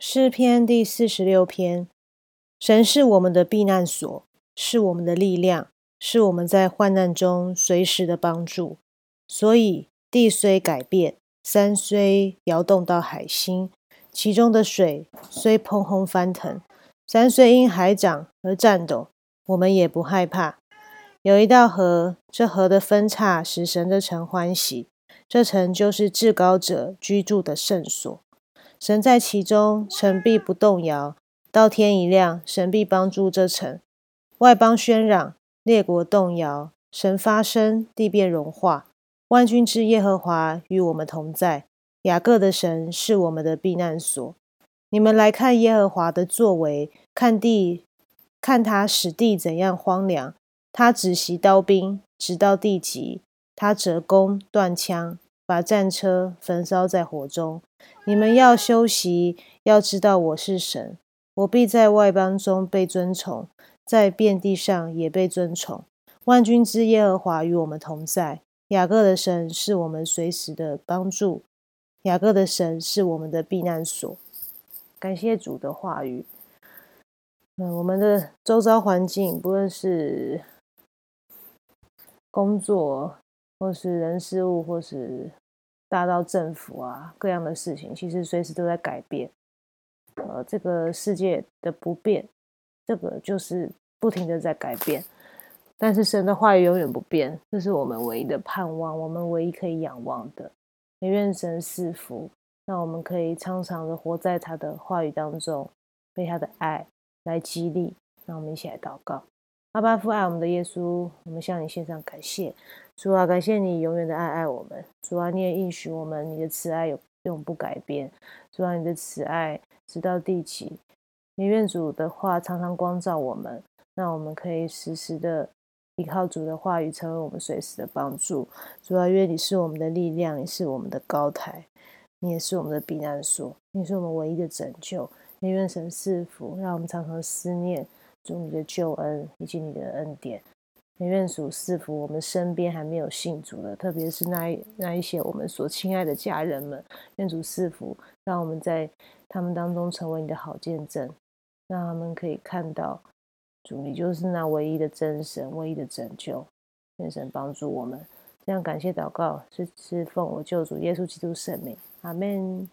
诗篇第四十六篇：神是我们的避难所，是我们的力量，是我们在患难中随时的帮助。所以地虽改变，山虽摇动到海心，其中的水虽砰轰翻腾，山虽因海涨而颤抖，我们也不害怕。有一道河，这河的分叉使神的城欢喜，这城就是至高者居住的圣所。神在其中，城必不动摇。到天一亮，神必帮助这城。外邦喧嚷，列国动摇。神发声，地变融化。万军之耶和华与我们同在。雅各的神是我们的避难所。你们来看耶和华的作为，看地，看他使地怎样荒凉。他只袭刀兵，直到地极。他折弓断枪。把战车焚烧在火中。你们要休息，要知道我是神。我必在外邦中被尊崇，在遍地上也被尊崇。万军之耶和华与我们同在。雅各的神是我们随时的帮助。雅各的神是我们的避难所。感谢主的话语。嗯，我们的周遭环境，不论是工作。或是人事物，或是大到政府啊，各样的事情，其实随时都在改变。呃，这个世界的不变，这个就是不停的在改变。但是神的话语永远不变，这是我们唯一的盼望，我们唯一可以仰望的。也愿神赐福，让我们可以常常的活在他的话语当中，被他的爱来激励。让我们一起来祷告。阿巴父爱我们的耶稣，我们向你献上感谢。主啊，感谢你永远的爱爱我们。主啊，你也应许我们，你的慈爱永永不改变。主啊，你的慈爱直到地极。你愿主的话常常光照我们，让我们可以时时的依靠主的话语，成为我们随时的帮助。主啊，愿你是我们的力量，你是我们的高台，你也是我们的避难所，你是我们唯一的拯救。也愿神赐福，让我们常常思念主你的救恩以及你的恩典。愿主赐福我们身边还没有信主的，特别是那那一些我们所亲爱的家人们。愿主赐福，让我们在他们当中成为你的好见证，让他们可以看到主，你就是那唯一的真神，唯一的拯救。愿神帮助我们，这样感谢祷告是是奉我救主耶稣基督圣名，阿门。